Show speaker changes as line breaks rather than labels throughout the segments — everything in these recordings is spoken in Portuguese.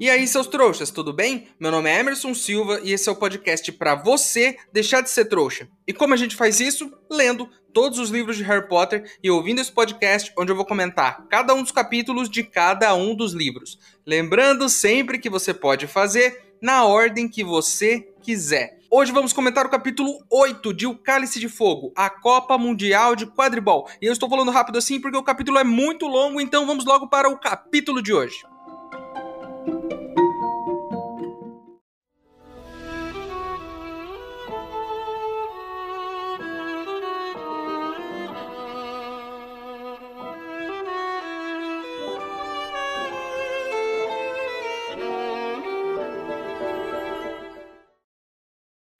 E aí, seus trouxas, tudo bem? Meu nome é Emerson Silva e esse é o podcast para você deixar de ser trouxa. E como a gente faz isso? Lendo todos os livros de Harry Potter e ouvindo esse podcast onde eu vou comentar cada um dos capítulos de cada um dos livros. Lembrando sempre que você pode fazer na ordem que você quiser. Hoje vamos comentar o capítulo 8 de O Cálice de Fogo, a Copa Mundial de Quadribol. E eu estou falando rápido assim porque o capítulo é muito longo, então vamos logo para o capítulo de hoje.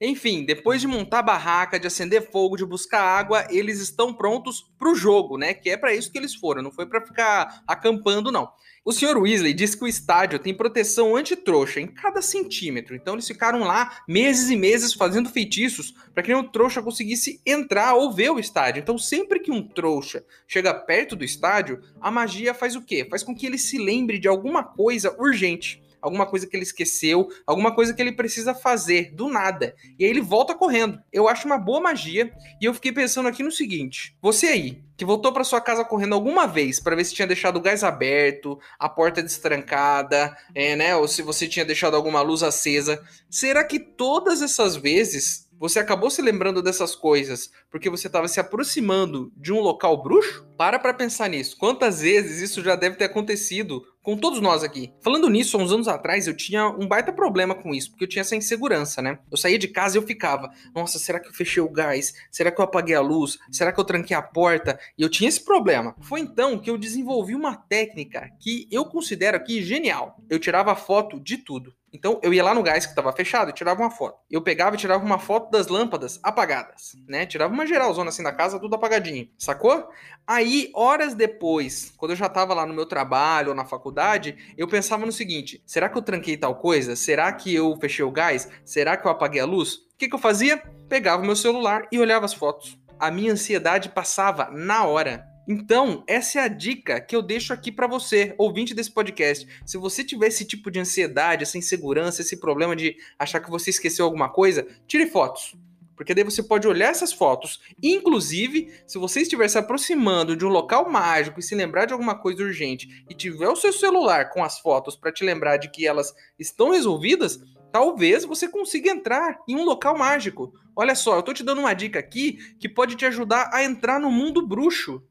Enfim, depois de montar barraca, de acender fogo, de buscar água, eles estão prontos pro jogo, né? Que é para isso que eles foram, não foi para ficar acampando não. O Sr. Weasley disse que o estádio tem proteção anti-trouxa em cada centímetro. Então eles ficaram lá meses e meses fazendo feitiços para que nenhum trouxa conseguisse entrar ou ver o estádio. Então sempre que um trouxa chega perto do estádio, a magia faz o quê? Faz com que ele se lembre de alguma coisa urgente alguma coisa que ele esqueceu, alguma coisa que ele precisa fazer do nada. E aí ele volta correndo. Eu acho uma boa magia e eu fiquei pensando aqui no seguinte: você aí, que voltou para sua casa correndo alguma vez para ver se tinha deixado o gás aberto, a porta destrancada, é, né, ou se você tinha deixado alguma luz acesa, será que todas essas vezes você acabou se lembrando dessas coisas porque você estava se aproximando de um local bruxo? Para para pensar nisso. Quantas vezes isso já deve ter acontecido com todos nós aqui. Falando nisso, há uns anos atrás eu tinha um baita problema com isso, porque eu tinha essa insegurança, né? Eu saía de casa e eu ficava, nossa, será que eu fechei o gás? Será que eu apaguei a luz? Será que eu tranquei a porta? E eu tinha esse problema. Foi então que eu desenvolvi uma técnica que eu considero aqui genial. Eu tirava foto de tudo. Então eu ia lá no gás que estava fechado e tirava uma foto. Eu pegava e tirava uma foto das lâmpadas apagadas, né? Tirava uma geralzona assim da casa, tudo apagadinho, sacou? Aí, horas depois, quando eu já estava lá no meu trabalho ou na faculdade, eu pensava no seguinte: será que eu tranquei tal coisa? Será que eu fechei o gás? Será que eu apaguei a luz? O que, que eu fazia? Pegava o meu celular e olhava as fotos. A minha ansiedade passava na hora. Então, essa é a dica que eu deixo aqui para você, ouvinte desse podcast. Se você tiver esse tipo de ansiedade, essa insegurança, esse problema de achar que você esqueceu alguma coisa, tire fotos. Porque daí você pode olhar essas fotos. Inclusive, se você estiver se aproximando de um local mágico e se lembrar de alguma coisa urgente e tiver o seu celular com as fotos para te lembrar de que elas estão resolvidas, talvez você consiga entrar em um local mágico. Olha só, eu tô te dando uma dica aqui que pode te ajudar a entrar no mundo bruxo.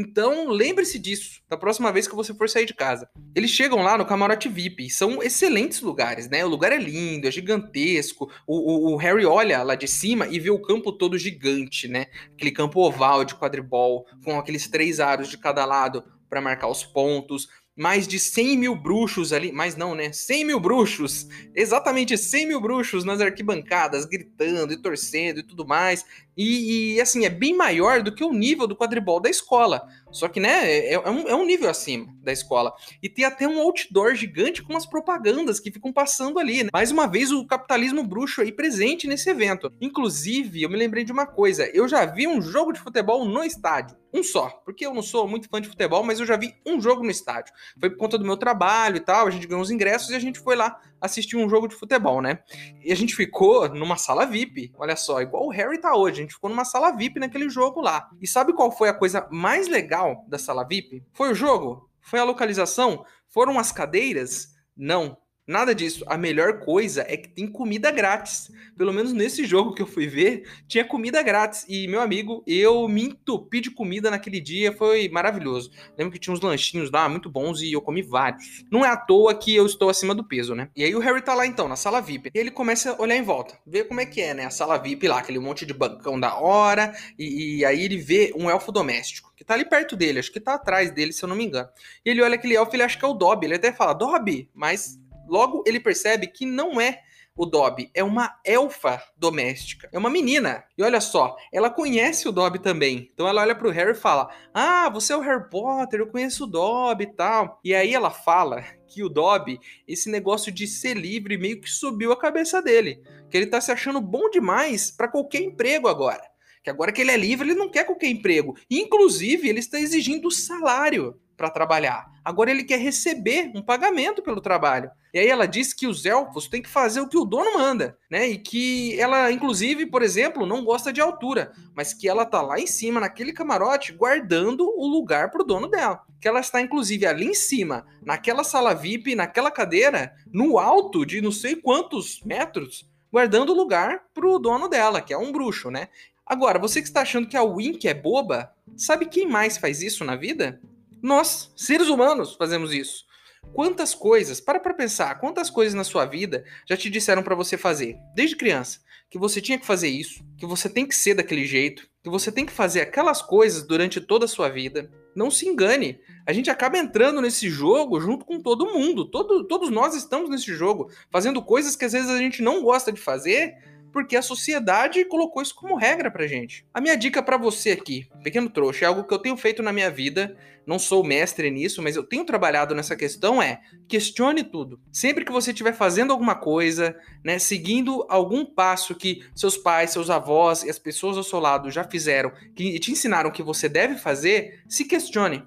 Então, lembre-se disso da próxima vez que você for sair de casa. Eles chegam lá no camarote VIP, são excelentes lugares, né? O lugar é lindo, é gigantesco. O, o, o, Harry olha lá de cima e vê o campo todo gigante, né? Aquele campo oval de quadribol, com aqueles três aros de cada lado para marcar os pontos mais de 100 mil bruxos ali, mas não, né? 100 mil bruxos, exatamente 100 mil bruxos nas arquibancadas, gritando e torcendo e tudo mais. E, e, assim, é bem maior do que o nível do quadribol da escola. Só que, né, é, é, um, é, um, nível acima da escola. E tem até um outdoor gigante com umas propagandas que ficam passando ali. Né? Mais uma vez, o capitalismo bruxo aí presente nesse evento. Inclusive, eu me lembrei de uma coisa: eu já vi um jogo de futebol no estádio. Um só, porque eu não sou muito fã de futebol, mas eu já vi um jogo no estádio. Foi por conta do meu trabalho e tal, a gente ganhou os ingressos e a gente foi lá assistir um jogo de futebol, né? E a gente ficou numa sala VIP, olha só, igual o Harry tá hoje, gente ficou numa sala VIP naquele jogo lá. E sabe qual foi a coisa mais legal da sala VIP? Foi o jogo? Foi a localização? Foram as cadeiras? Não. Nada disso. A melhor coisa é que tem comida grátis. Pelo menos nesse jogo que eu fui ver, tinha comida grátis. E, meu amigo, eu me entupi de comida naquele dia. Foi maravilhoso. Lembro que tinha uns lanchinhos lá muito bons e eu comi vários. Não é à toa que eu estou acima do peso, né? E aí o Harry tá lá então, na sala VIP. E ele começa a olhar em volta, ver como é que é, né? A sala VIP lá, aquele monte de bancão da hora. E, e aí ele vê um elfo doméstico que tá ali perto dele, acho que tá atrás dele, se eu não me engano. E ele olha aquele elfo ele acha que é o Dobby. Ele até fala, Dobby, mas logo ele percebe que não é o Dobby é uma elfa doméstica, é uma menina. E olha só, ela conhece o Dobby também. Então ela olha pro Harry e fala: Ah, você é o Harry Potter, eu conheço o Dobby e tal. E aí ela fala que o Dobby, esse negócio de ser livre meio que subiu a cabeça dele. Que ele tá se achando bom demais para qualquer emprego agora. Que agora que ele é livre, ele não quer qualquer emprego. Inclusive, ele está exigindo salário para trabalhar. Agora ele quer receber um pagamento pelo trabalho. E aí ela diz que os elfos têm que fazer o que o dono manda, né? E que ela, inclusive, por exemplo, não gosta de altura, mas que ela tá lá em cima, naquele camarote, guardando o lugar pro dono dela. Que ela está, inclusive, ali em cima, naquela sala VIP, naquela cadeira, no alto de não sei quantos metros, guardando o lugar pro dono dela, que é um bruxo, né? Agora, você que está achando que a Wink é boba, sabe quem mais faz isso na vida? Nós, seres humanos, fazemos isso. Quantas coisas, para para pensar, quantas coisas na sua vida já te disseram para você fazer, desde criança, que você tinha que fazer isso, que você tem que ser daquele jeito, que você tem que fazer aquelas coisas durante toda a sua vida. Não se engane, a gente acaba entrando nesse jogo junto com todo mundo. Todo, todos nós estamos nesse jogo, fazendo coisas que às vezes a gente não gosta de fazer, porque a sociedade colocou isso como regra pra gente. A minha dica para você aqui, pequeno trouxa, é algo que eu tenho feito na minha vida, não sou mestre nisso, mas eu tenho trabalhado nessa questão é questione tudo. Sempre que você estiver fazendo alguma coisa, né, seguindo algum passo que seus pais, seus avós e as pessoas ao seu lado já fizeram, que te ensinaram que você deve fazer, se questione.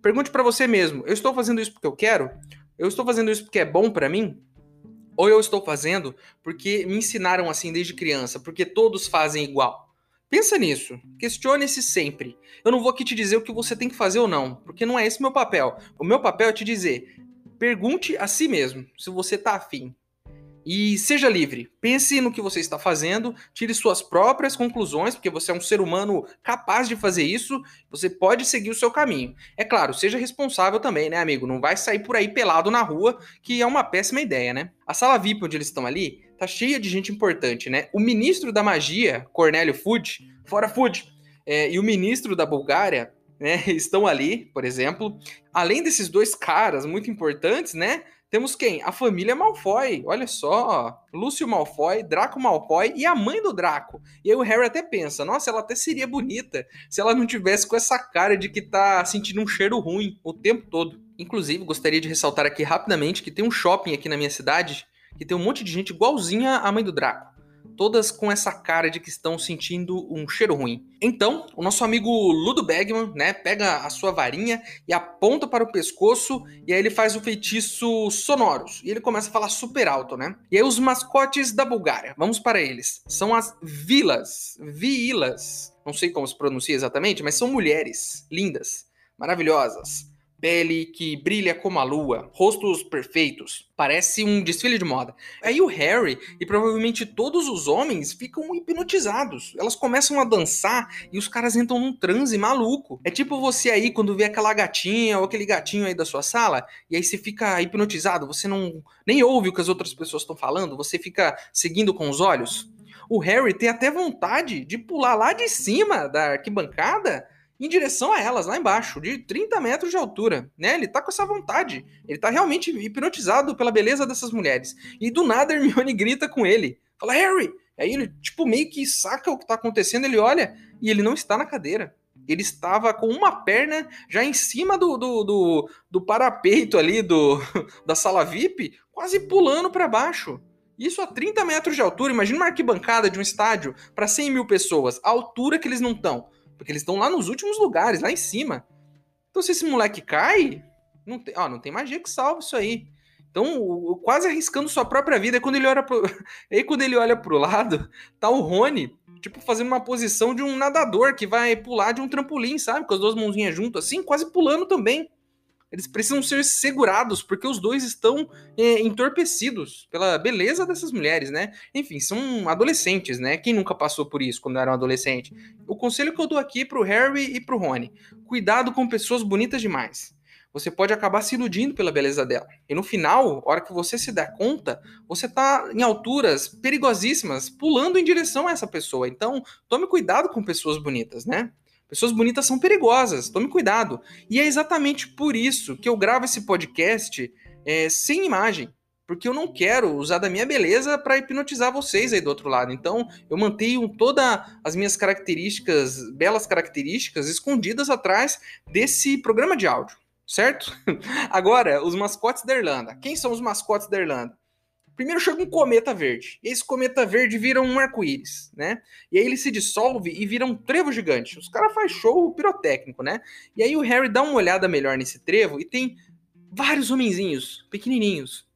Pergunte para você mesmo: eu estou fazendo isso porque eu quero? Eu estou fazendo isso porque é bom para mim? Ou eu estou fazendo porque me ensinaram assim desde criança, porque todos fazem igual. Pensa nisso, questione-se sempre. Eu não vou aqui te dizer o que você tem que fazer ou não, porque não é esse meu papel. O meu papel é te dizer: pergunte a si mesmo se você está afim. E seja livre. Pense no que você está fazendo, tire suas próprias conclusões, porque você é um ser humano capaz de fazer isso. Você pode seguir o seu caminho. É claro, seja responsável também, né, amigo? Não vai sair por aí pelado na rua, que é uma péssima ideia, né? A sala VIP onde eles estão ali tá cheia de gente importante, né? O ministro da magia, Cornélio Fudge, fora Fudge, é, e o ministro da Bulgária, né, estão ali, por exemplo. Além desses dois caras muito importantes, né? Temos quem? A família Malfoy. Olha só. Lúcio Malfoy, Draco Malfoy e a mãe do Draco. E aí o Harry até pensa: nossa, ela até seria bonita se ela não tivesse com essa cara de que tá sentindo um cheiro ruim o tempo todo. Inclusive, gostaria de ressaltar aqui rapidamente que tem um shopping aqui na minha cidade que tem um monte de gente igualzinha à mãe do Draco todas com essa cara de que estão sentindo um cheiro ruim. Então, o nosso amigo Ludo Bagman, né, pega a sua varinha e aponta para o pescoço e aí ele faz o feitiço sonoros. E ele começa a falar super alto, né? E aí os mascotes da Bulgária, vamos para eles. São as vilas, vilas. Não sei como se pronuncia exatamente, mas são mulheres lindas, maravilhosas pele que brilha como a lua, rostos perfeitos. Parece um desfile de moda. Aí o Harry e provavelmente todos os homens ficam hipnotizados. Elas começam a dançar e os caras entram num transe maluco. É tipo você aí quando vê aquela gatinha ou aquele gatinho aí da sua sala e aí você fica hipnotizado, você não nem ouve o que as outras pessoas estão falando, você fica seguindo com os olhos. O Harry tem até vontade de pular lá de cima da arquibancada em direção a elas, lá embaixo, de 30 metros de altura, né? Ele tá com essa vontade. Ele tá realmente hipnotizado pela beleza dessas mulheres. E do nada Hermione grita com ele. Fala, Harry! Aí ele, tipo, meio que saca o que tá acontecendo, ele olha e ele não está na cadeira. Ele estava com uma perna já em cima do, do, do, do parapeito ali do, da sala VIP, quase pulando para baixo. Isso a 30 metros de altura. Imagina uma arquibancada de um estádio para 100 mil pessoas, a altura que eles não estão. Porque eles estão lá nos últimos lugares, lá em cima. Então, se esse moleque cai, não tem, ó, não tem magia que salve isso aí. Então, quase arriscando sua própria vida. E quando ele olha pro, aí quando ele olha pro lado, tá o Rony, tipo, fazendo uma posição de um nadador que vai pular de um trampolim, sabe? Com as duas mãozinhas juntas, assim, quase pulando também. Eles precisam ser segurados, porque os dois estão é, entorpecidos pela beleza dessas mulheres, né? Enfim, são adolescentes, né? Quem nunca passou por isso quando era um adolescente? O conselho que eu dou aqui pro Harry e pro Rony: cuidado com pessoas bonitas demais. Você pode acabar se iludindo pela beleza dela. E no final, hora que você se der conta, você tá em alturas perigosíssimas, pulando em direção a essa pessoa. Então, tome cuidado com pessoas bonitas, né? Pessoas bonitas são perigosas, tome cuidado. E é exatamente por isso que eu gravo esse podcast é, sem imagem. porque eu não quero usar da minha beleza para hipnotizar vocês aí do outro lado. Então, eu mantenho todas as minhas características, belas características, escondidas atrás desse programa de áudio, certo? Agora, os mascotes da Irlanda. Quem são os mascotes da Irlanda? Primeiro chega um cometa verde. E esse cometa verde vira um arco-íris, né? E aí ele se dissolve e vira um trevo gigante. Os caras fazem show pirotécnico, né? E aí o Harry dá uma olhada melhor nesse trevo e tem vários homenzinhos, pequenininhos.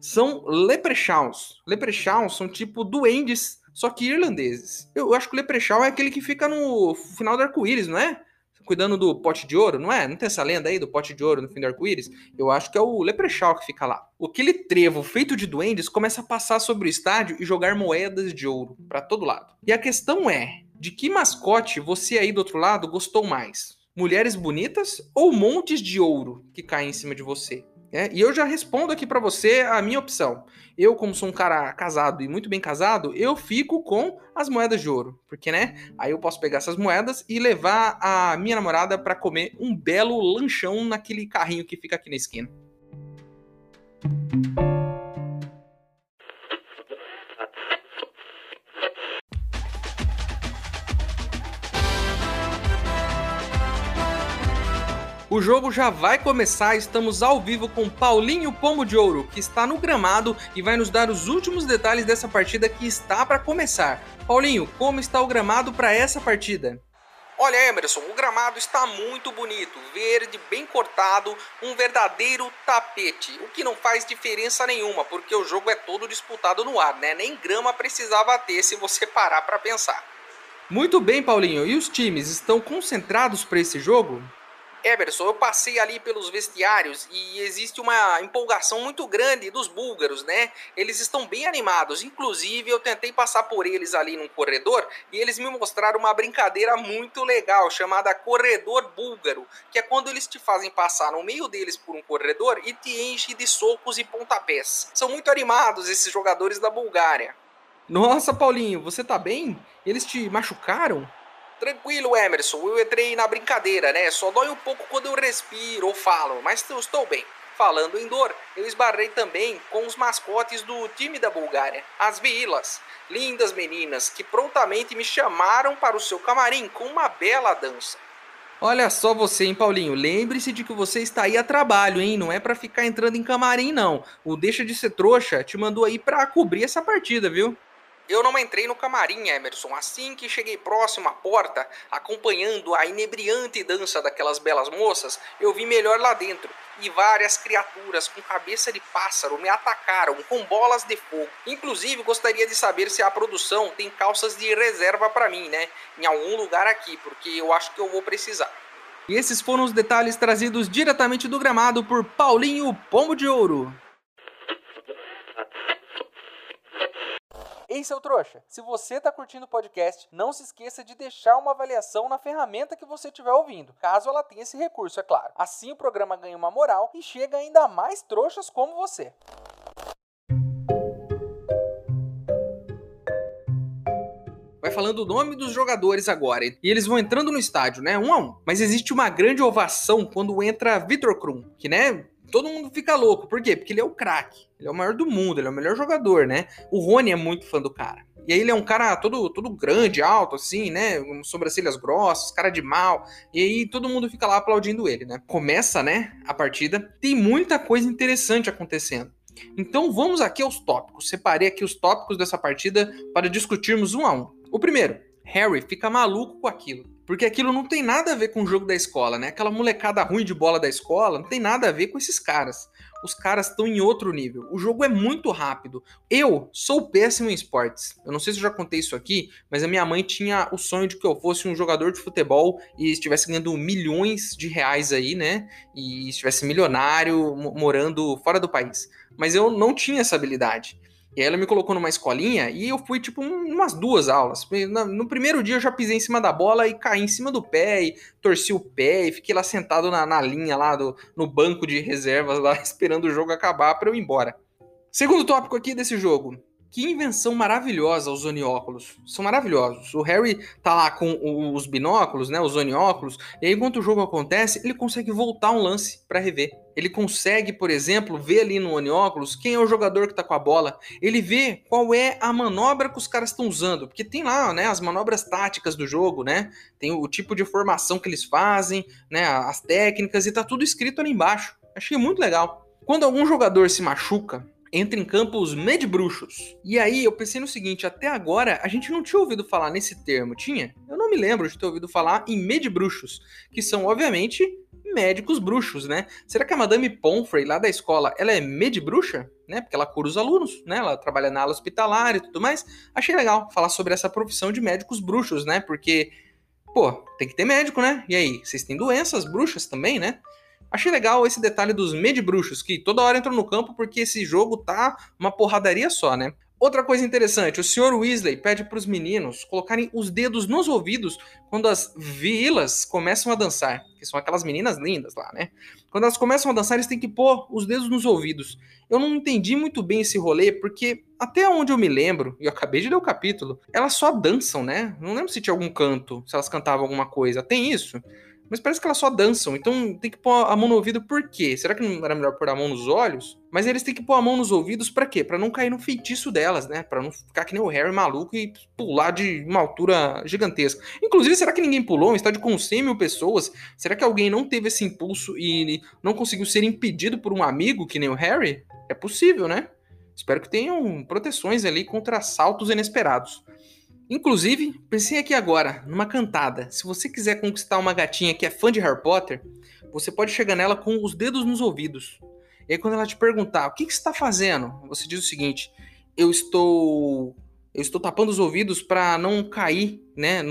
São leprechauns. Leprechauns são tipo duendes, só que irlandeses. Eu acho que o leprechaun é aquele que fica no final do arco-íris, não é? Cuidando do pote de ouro, não é? Não tem essa lenda aí do pote de ouro no fim do arco-íris? Eu acho que é o Leprechaun que fica lá. Aquele trevo feito de duendes começa a passar sobre o estádio e jogar moedas de ouro para todo lado. E a questão é, de que mascote você aí do outro lado gostou mais? Mulheres bonitas ou montes de ouro que caem em cima de você? É, e eu já respondo aqui para você a minha opção. Eu, como sou um cara casado e muito bem casado, eu fico com as moedas de ouro. Porque, né? Aí eu posso pegar essas moedas e levar a minha namorada para comer um belo lanchão naquele carrinho que fica aqui na esquina. O jogo já vai começar, estamos ao vivo com Paulinho Pomo de Ouro, que está no gramado e vai nos dar os últimos detalhes dessa partida que está para começar. Paulinho, como está o gramado para essa partida? Olha, Emerson, o gramado está muito bonito, verde, bem cortado, um verdadeiro tapete, o que não faz diferença nenhuma, porque o jogo é todo disputado no ar, né? Nem grama precisava ter se você parar para pensar. Muito bem, Paulinho, e os times estão concentrados para esse jogo? Eberson, eu passei ali pelos vestiários e existe uma empolgação muito grande dos búlgaros, né? Eles estão bem animados. Inclusive, eu tentei passar por eles ali no corredor e eles me mostraram uma brincadeira muito legal chamada corredor búlgaro, que é quando eles te fazem passar no meio deles por um corredor e te enche de socos e pontapés. São muito animados esses jogadores da Bulgária. Nossa, Paulinho, você tá bem? Eles te machucaram? Tranquilo, Emerson, eu entrei na brincadeira, né? Só dói um pouco quando eu respiro ou falo, mas eu estou bem. Falando em dor, eu esbarrei também com os mascotes do time da Bulgária, as Vilas, lindas meninas que prontamente me chamaram para o seu camarim com uma bela dança. Olha só você, hein, Paulinho? Lembre-se de que você está aí a trabalho, hein? Não é para ficar entrando em camarim, não. O Deixa de Ser Trouxa te mandou aí para cobrir essa partida, viu? Eu não entrei no camarim, Emerson. Assim que cheguei próximo à porta, acompanhando a inebriante dança daquelas belas moças, eu vi melhor lá dentro. E várias criaturas com cabeça de pássaro me atacaram com bolas de fogo. Inclusive, gostaria de saber se a produção tem calças de reserva para mim, né? Em algum lugar aqui, porque eu acho que eu vou precisar. E esses foram os detalhes trazidos diretamente do gramado por Paulinho Pombo de Ouro. Ei, seu trouxa, se você está curtindo o podcast, não se esqueça de deixar uma avaliação na ferramenta que você estiver ouvindo, caso ela tenha esse recurso, é claro. Assim o programa ganha uma moral e chega ainda mais trouxas como você. vai falando o nome dos jogadores agora. E eles vão entrando no estádio, né? Um a um. Mas existe uma grande ovação quando entra Vitor Krum, que, né? Todo mundo fica louco. Por quê? Porque ele é o craque. Ele é o maior do mundo, ele é o melhor jogador, né? O Rony é muito fã do cara. E aí ele é um cara todo, todo grande, alto, assim, né? Com sobrancelhas grossas, cara de mal. E aí todo mundo fica lá aplaudindo ele, né? Começa, né, a partida. Tem muita coisa interessante acontecendo. Então vamos aqui aos tópicos. Separei aqui os tópicos dessa partida para discutirmos um a um. O primeiro, Harry fica maluco com aquilo. Porque aquilo não tem nada a ver com o jogo da escola, né? Aquela molecada ruim de bola da escola não tem nada a ver com esses caras. Os caras estão em outro nível. O jogo é muito rápido. Eu sou péssimo em esportes. Eu não sei se eu já contei isso aqui, mas a minha mãe tinha o sonho de que eu fosse um jogador de futebol e estivesse ganhando milhões de reais aí, né? E estivesse milionário, morando fora do país. Mas eu não tinha essa habilidade. E aí ela me colocou numa escolinha e eu fui, tipo, umas duas aulas. No primeiro dia eu já pisei em cima da bola e caí em cima do pé e torci o pé e fiquei lá sentado na, na linha lá, do, no banco de reservas lá, esperando o jogo acabar para eu ir embora. Segundo tópico aqui desse jogo, Que invenção maravilhosa os onióculos. São maravilhosos. O Harry tá lá com os binóculos, né, os onióculos, e aí enquanto o jogo acontece, ele consegue voltar um lance para rever. Ele consegue, por exemplo, ver ali no onióculos quem é o jogador que tá com a bola. Ele vê qual é a manobra que os caras estão usando, porque tem lá, né, as manobras táticas do jogo, né? Tem o tipo de formação que eles fazem, né, as técnicas e tá tudo escrito ali embaixo. Achei muito legal. Quando algum jogador se machuca, entra em campo os medbruxos. E aí eu pensei no seguinte, até agora a gente não tinha ouvido falar nesse termo, tinha? Eu não me lembro de ter ouvido falar em medbruxos, que são obviamente médicos bruxos, né? Será que a Madame Pomfrey lá da escola, ela é medbruxa? Né? Porque ela cura os alunos, né? Ela trabalha na ala hospitalar e tudo mais. Achei legal falar sobre essa profissão de médicos bruxos, né? Porque pô, tem que ter médico, né? E aí, vocês têm doenças bruxas também, né? Achei legal esse detalhe dos medbruxos, que toda hora entram no campo porque esse jogo tá uma porradaria só, né? Outra coisa interessante, o Sr. Weasley pede para os meninos colocarem os dedos nos ouvidos quando as vilas começam a dançar, que são aquelas meninas lindas lá, né? Quando elas começam a dançar, eles têm que pôr os dedos nos ouvidos. Eu não entendi muito bem esse rolê, porque até onde eu me lembro, e eu acabei de ler o capítulo, elas só dançam, né? Não lembro se tinha algum canto, se elas cantavam alguma coisa. Tem isso? Mas parece que elas só dançam, então tem que pôr a mão no ouvido por quê? Será que não era melhor pôr a mão nos olhos? Mas eles têm que pôr a mão nos ouvidos para quê? Para não cair no feitiço delas, né? Para não ficar que nem o Harry maluco e pular de uma altura gigantesca. Inclusive, será que ninguém pulou? Um estádio com 100 mil pessoas? Será que alguém não teve esse impulso e não conseguiu ser impedido por um amigo que nem o Harry? É possível, né? Espero que tenham proteções ali contra assaltos inesperados. Inclusive, pensei aqui agora, numa cantada. Se você quiser conquistar uma gatinha que é fã de Harry Potter, você pode chegar nela com os dedos nos ouvidos. E aí, quando ela te perguntar o que, que você está fazendo, você diz o seguinte: eu estou. Eu estou tapando os ouvidos para não cair, né?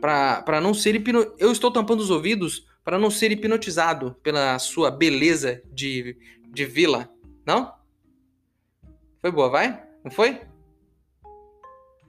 Para não ser hipno... Eu estou tampando os ouvidos para não ser hipnotizado pela sua beleza de, de vila. Não? Foi boa, vai? Não foi?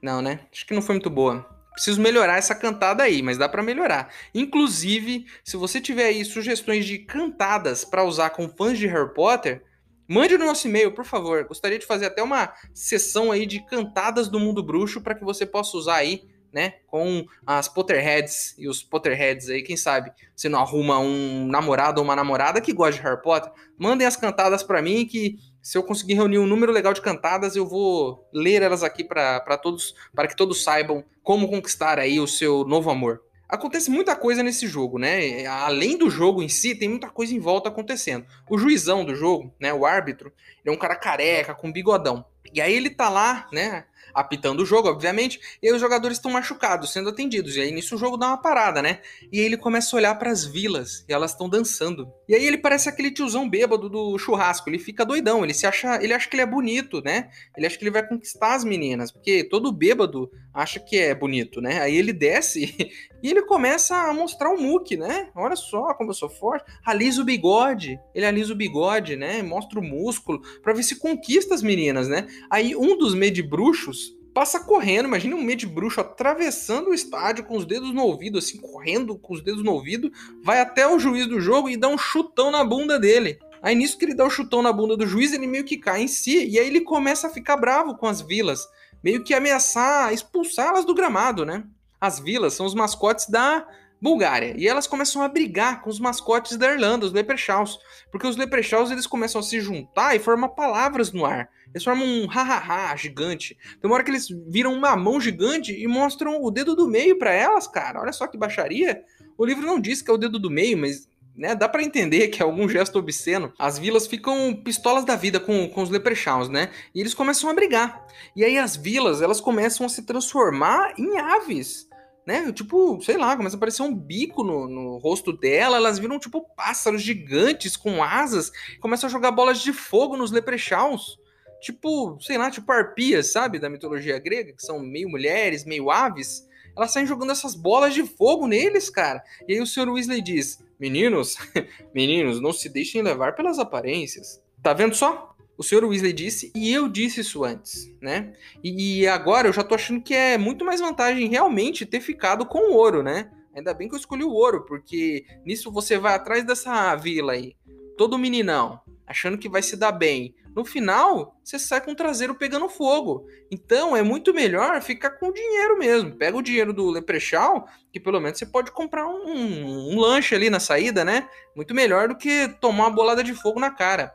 Não, né? Acho que não foi muito boa. Preciso melhorar essa cantada aí, mas dá para melhorar. Inclusive, se você tiver aí sugestões de cantadas para usar com fãs de Harry Potter, mande no nosso e-mail, por favor. Gostaria de fazer até uma sessão aí de cantadas do mundo bruxo para que você possa usar aí, né, com as Potterheads e os Potterheads aí, quem sabe você não arruma um namorado ou uma namorada que gosta de Harry Potter. Mandem as cantadas para mim que se eu conseguir reunir um número legal de cantadas, eu vou ler elas aqui para todos, para que todos saibam como conquistar aí o seu novo amor. Acontece muita coisa nesse jogo, né? Além do jogo em si, tem muita coisa em volta acontecendo. O juizão do jogo, né, o árbitro, ele é um cara careca, com bigodão. E aí ele tá lá, né, apitando o jogo, obviamente, e aí os jogadores estão machucados, sendo atendidos. E aí nisso o jogo dá uma parada, né? E aí ele começa a olhar para as vilas e elas estão dançando. E aí ele parece aquele tiozão bêbado do churrasco, ele fica doidão, ele se acha, ele acha que ele é bonito, né? Ele acha que ele vai conquistar as meninas, porque todo bêbado acha que é bonito, né? Aí ele desce e ele começa a mostrar o muque, né? Olha só como eu sou forte. Alisa o bigode, ele alisa o bigode, né? Mostra o músculo para ver se conquista as meninas, né? Aí um dos medibruxos passa correndo, imagina um medibruxo atravessando o estádio com os dedos no ouvido, assim, correndo com os dedos no ouvido, vai até o juiz do jogo e dá um chutão na bunda dele. Aí nisso que ele dá o um chutão na bunda do juiz, ele meio que cai em si, e aí ele começa a ficar bravo com as vilas, meio que ameaçar expulsá-las do gramado, né? As vilas são os mascotes da Bulgária. E elas começam a brigar com os mascotes da Irlanda, os Leprechauns. Porque os Leprechauns eles começam a se juntar e formar palavras no ar. Eles formam um ha-ha-ha gigante. Tem uma hora que eles viram uma mão gigante e mostram o dedo do meio para elas, cara. Olha só que baixaria. O livro não diz que é o dedo do meio, mas né, dá para entender que é algum gesto obsceno. As vilas ficam pistolas da vida com, com os leprechauns, né? E eles começam a brigar. E aí as vilas, elas começam a se transformar em aves né? Tipo, sei lá, começa a aparecer um bico no, no rosto dela, elas viram tipo pássaros gigantes com asas, começam a jogar bolas de fogo nos leprechauns. Tipo, sei lá, tipo arpias, sabe, da mitologia grega, que são meio mulheres, meio aves. Elas saem jogando essas bolas de fogo neles, cara. E aí o Sr. Weasley diz: Meninos, meninos, não se deixem levar pelas aparências. Tá vendo só? O senhor Weasley disse, e eu disse isso antes, né? E, e, agora eu já tô achando que é muito mais vantagem realmente ter ficado com o ouro, né? Ainda bem que eu escolhi o ouro, porque nisso você vai atrás dessa vila aí, todo meninão, achando que vai se dar bem. No final, você sai com o traseiro pegando fogo. Então é muito melhor ficar com o dinheiro mesmo. Pega o dinheiro do Leprechal, que pelo menos você pode comprar um, um, um lanche ali na saída, né? Muito melhor do que tomar uma bolada de fogo na cara.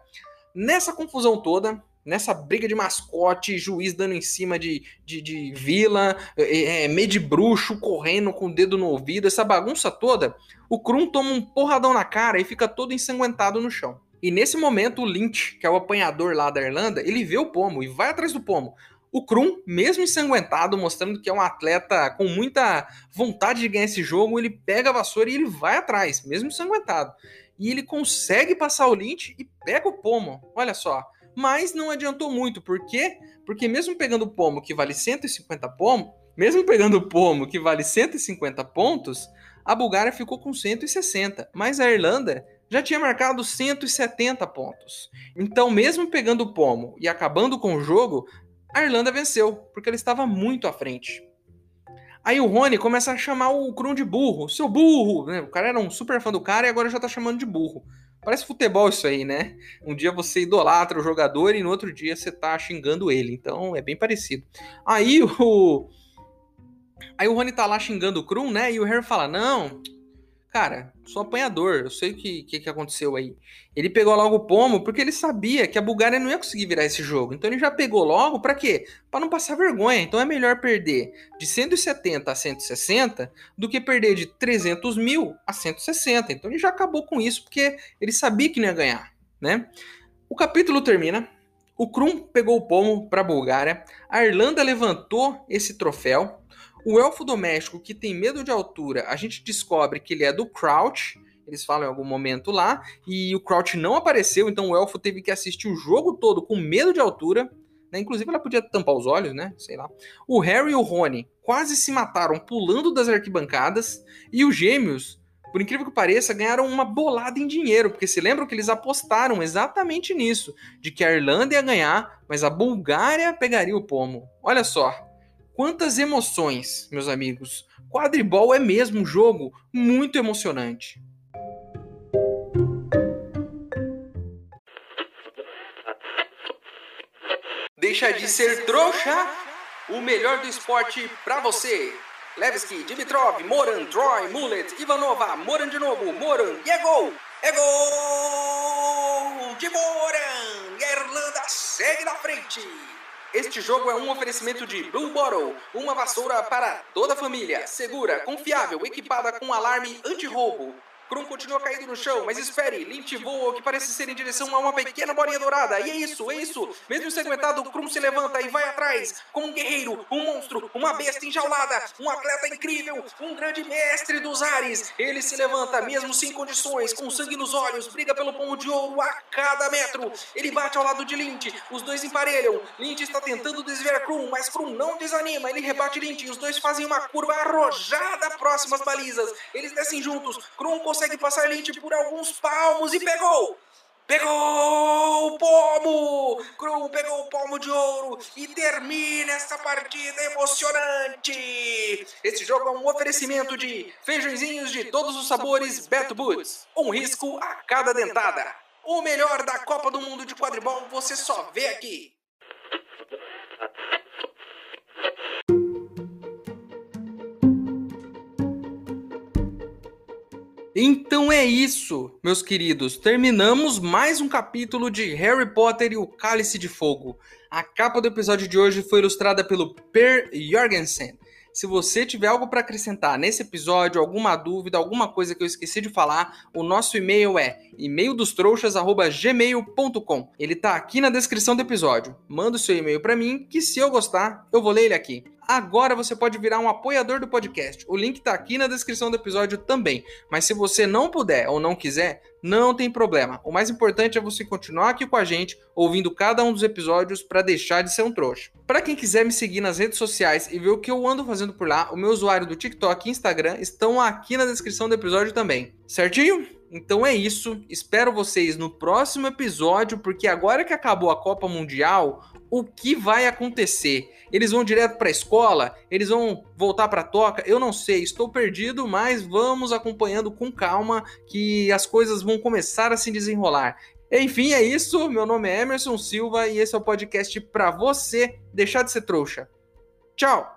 Nessa confusão toda, nessa briga de mascote, juiz dando em cima de, de, de vila, é, é, meio de bruxo correndo com o dedo no ouvido, essa bagunça toda, o Krum toma um porradão na cara e fica todo ensanguentado no chão. E nesse momento, o Lynch, que é o apanhador lá da Irlanda, ele vê o pomo e vai atrás do pomo. O Krum, mesmo ensanguentado, mostrando que é um atleta com muita vontade de ganhar esse jogo, ele pega a vassoura e ele vai atrás, mesmo ensanguentado. E ele consegue passar o Lynch e pega o pomo. Olha só. Mas não adiantou muito. Por quê? Porque mesmo pegando o pomo que vale 150 pomo, mesmo pegando o pomo que vale 150 pontos, a Bulgária ficou com 160. Mas a Irlanda já tinha marcado 170 pontos. Então, mesmo pegando o pomo e acabando com o jogo, a Irlanda venceu, porque ela estava muito à frente. Aí o Rony começa a chamar o Krum de burro, seu burro, né? O cara era um super fã do cara e agora já tá chamando de burro. Parece futebol isso aí, né? Um dia você idolatra o jogador e no outro dia você tá xingando ele. Então é bem parecido. Aí o. Aí o Rony tá lá xingando o Krum, né? E o Harry fala: Não, cara, sou apanhador, eu sei o que, que, que, aconteceu aí. Ele pegou logo o pomo porque ele sabia que a Bulgária não ia conseguir virar esse jogo. Então ele já pegou logo para quê? Para não passar vergonha. Então é melhor perder de 170 a 160 do que perder de 300 mil a 160. Então ele já acabou com isso porque ele sabia que não ia ganhar, né? O capítulo termina. O Krum pegou o pomo para a Bulgária. A Irlanda levantou esse troféu. O elfo doméstico que tem medo de altura, a gente descobre que ele é do Crouch. Eles falam em algum momento lá. E o Crouch não apareceu, então o elfo teve que assistir o jogo todo com medo de altura. Né? Inclusive, ela podia tampar os olhos, né? Sei lá. O Harry e o Rony quase se mataram pulando das arquibancadas. E os gêmeos, por incrível que pareça, ganharam uma bolada em dinheiro. Porque se lembram que eles apostaram exatamente nisso: de que a Irlanda ia ganhar, mas a Bulgária pegaria o pomo. Olha só. Quantas emoções, meus amigos! Quadribol é mesmo um jogo muito emocionante. Deixa de ser trouxa! O melhor do esporte para você! Levski, Dimitrov, Moran, Troy, Mullet, Ivanova, Moran de novo, Moran, e é gol! É gol de Moran! E a Irlanda segue na frente! Este jogo é um oferecimento de Blue Bottle, uma vassoura para toda a família, segura, confiável, equipada com alarme anti-roubo. Krum continua caído no chão, mas espere, Lynch voa que parece ser em direção a uma pequena bolinha dourada. E é isso, é isso. Mesmo ensanguentado, Krum se levanta e vai atrás, como um guerreiro, um monstro, uma besta enjaulada, um atleta incrível, um grande mestre dos ares. Ele se levanta, mesmo sem condições, com sangue nos olhos, briga pelo pomo de ouro a cada metro. Ele bate ao lado de Lynch, os dois emparelham. Lynch está tentando desviar Krum, mas Krum não desanima. Ele rebate Lynch e os dois fazem uma curva arrojada próximo às balizas. Eles descem juntos, Krum consegue passar Lynch por alguns palmos e pegou! Pegou o pomo! Krum pegou o pomo de ouro e termina essa partida emocionante! Esse jogo é um oferecimento de feijõezinhos de todos os sabores Beto Boots. Um risco a cada dentada. O melhor da Copa do Mundo de quadribol você só vê aqui. Então é isso, meus queridos. Terminamos mais um capítulo de Harry Potter e o Cálice de Fogo. A capa do episódio de hoje foi ilustrada pelo Per Jorgensen. Se você tiver algo para acrescentar nesse episódio, alguma dúvida, alguma coisa que eu esqueci de falar, o nosso e-mail é e-maildostrouxas@gmail.com. Ele tá aqui na descrição do episódio. Manda o seu e-mail para mim, que se eu gostar, eu vou ler ele aqui. Agora você pode virar um apoiador do podcast. O link está aqui na descrição do episódio também. Mas se você não puder ou não quiser, não tem problema. O mais importante é você continuar aqui com a gente, ouvindo cada um dos episódios para deixar de ser um trouxa. Para quem quiser me seguir nas redes sociais e ver o que eu ando fazendo por lá, o meu usuário do TikTok e Instagram estão aqui na descrição do episódio também. Certinho? Então é isso. Espero vocês no próximo episódio, porque agora que acabou a Copa Mundial, o que vai acontecer? Eles vão direto para a escola? Eles vão voltar para a toca? Eu não sei, estou perdido, mas vamos acompanhando com calma que as coisas vão começar a se desenrolar. Enfim, é isso. Meu nome é Emerson Silva e esse é o podcast para você deixar de ser trouxa. Tchau!